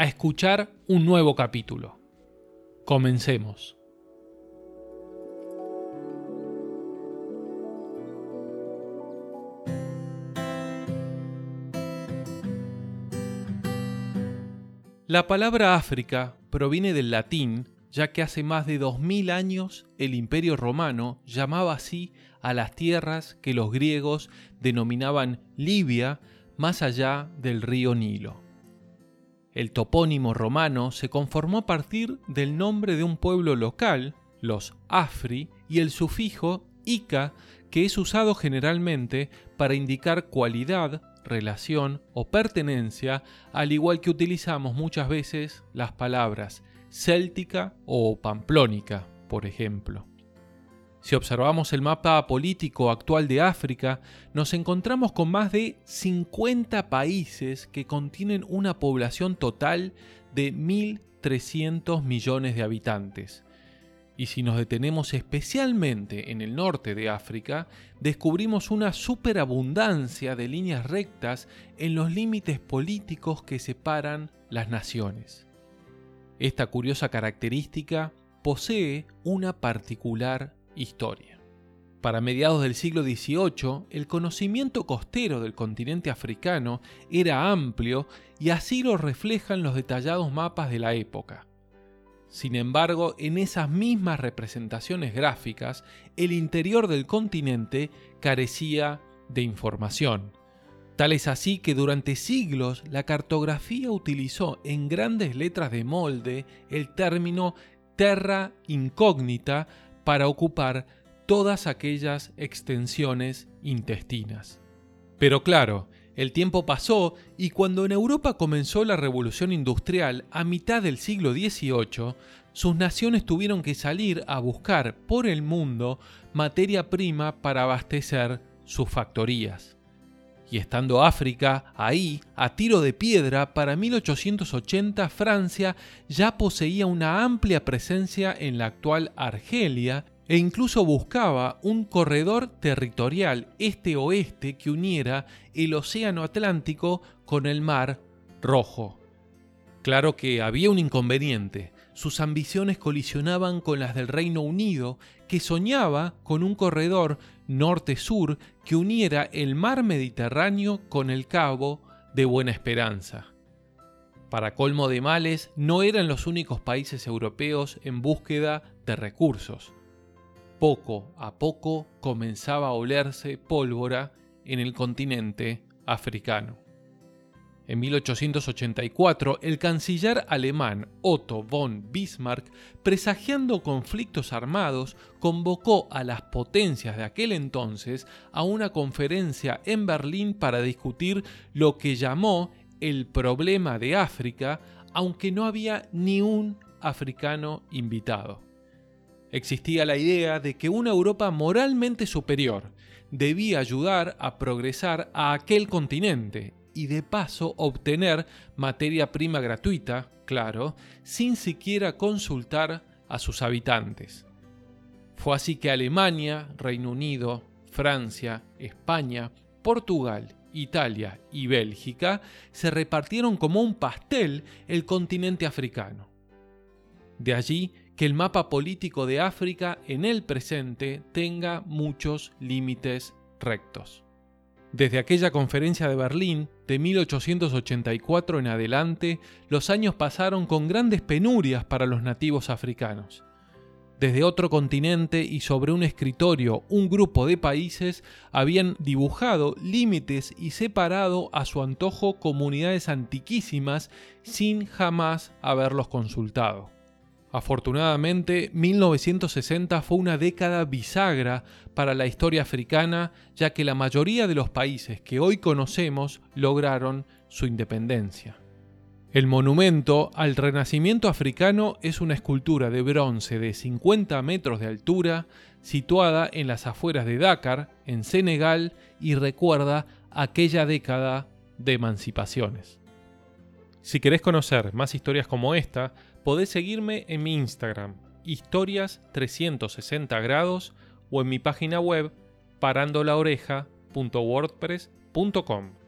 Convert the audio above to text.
a escuchar un nuevo capítulo. Comencemos. La palabra África proviene del latín, ya que hace más de 2000 años el Imperio Romano llamaba así a las tierras que los griegos denominaban Libia más allá del río Nilo. El topónimo romano se conformó a partir del nombre de un pueblo local, los Afri, y el sufijo ica, que es usado generalmente para indicar cualidad, relación o pertenencia, al igual que utilizamos muchas veces las palabras céltica o pamplónica, por ejemplo. Si observamos el mapa político actual de África, nos encontramos con más de 50 países que contienen una población total de 1.300 millones de habitantes. Y si nos detenemos especialmente en el norte de África, descubrimos una superabundancia de líneas rectas en los límites políticos que separan las naciones. Esta curiosa característica posee una particular Historia. Para mediados del siglo XVIII, el conocimiento costero del continente africano era amplio y así lo reflejan los detallados mapas de la época. Sin embargo, en esas mismas representaciones gráficas, el interior del continente carecía de información. Tal es así que durante siglos la cartografía utilizó en grandes letras de molde el término terra incógnita para ocupar todas aquellas extensiones intestinas. Pero claro, el tiempo pasó y cuando en Europa comenzó la revolución industrial a mitad del siglo XVIII, sus naciones tuvieron que salir a buscar por el mundo materia prima para abastecer sus factorías. Y estando África ahí, a tiro de piedra, para 1880 Francia ya poseía una amplia presencia en la actual Argelia e incluso buscaba un corredor territorial este-oeste que uniera el Océano Atlántico con el Mar Rojo. Claro que había un inconveniente. Sus ambiciones colisionaban con las del Reino Unido, que soñaba con un corredor norte-sur que uniera el mar Mediterráneo con el Cabo de Buena Esperanza. Para colmo de males, no eran los únicos países europeos en búsqueda de recursos. Poco a poco comenzaba a olerse pólvora en el continente africano. En 1884, el canciller alemán Otto von Bismarck, presagiando conflictos armados, convocó a las potencias de aquel entonces a una conferencia en Berlín para discutir lo que llamó el problema de África, aunque no había ni un africano invitado. Existía la idea de que una Europa moralmente superior debía ayudar a progresar a aquel continente y de paso obtener materia prima gratuita, claro, sin siquiera consultar a sus habitantes. Fue así que Alemania, Reino Unido, Francia, España, Portugal, Italia y Bélgica se repartieron como un pastel el continente africano. De allí que el mapa político de África en el presente tenga muchos límites rectos. Desde aquella conferencia de Berlín de 1884 en adelante, los años pasaron con grandes penurias para los nativos africanos. Desde otro continente y sobre un escritorio, un grupo de países habían dibujado límites y separado a su antojo comunidades antiquísimas sin jamás haberlos consultado. Afortunadamente, 1960 fue una década bisagra para la historia africana, ya que la mayoría de los países que hoy conocemos lograron su independencia. El monumento al renacimiento africano es una escultura de bronce de 50 metros de altura situada en las afueras de Dakar, en Senegal, y recuerda aquella década de emancipaciones. Si querés conocer más historias como esta, podés seguirme en mi Instagram, historias 360 grados, o en mi página web parandolaoreja.wordpress.com.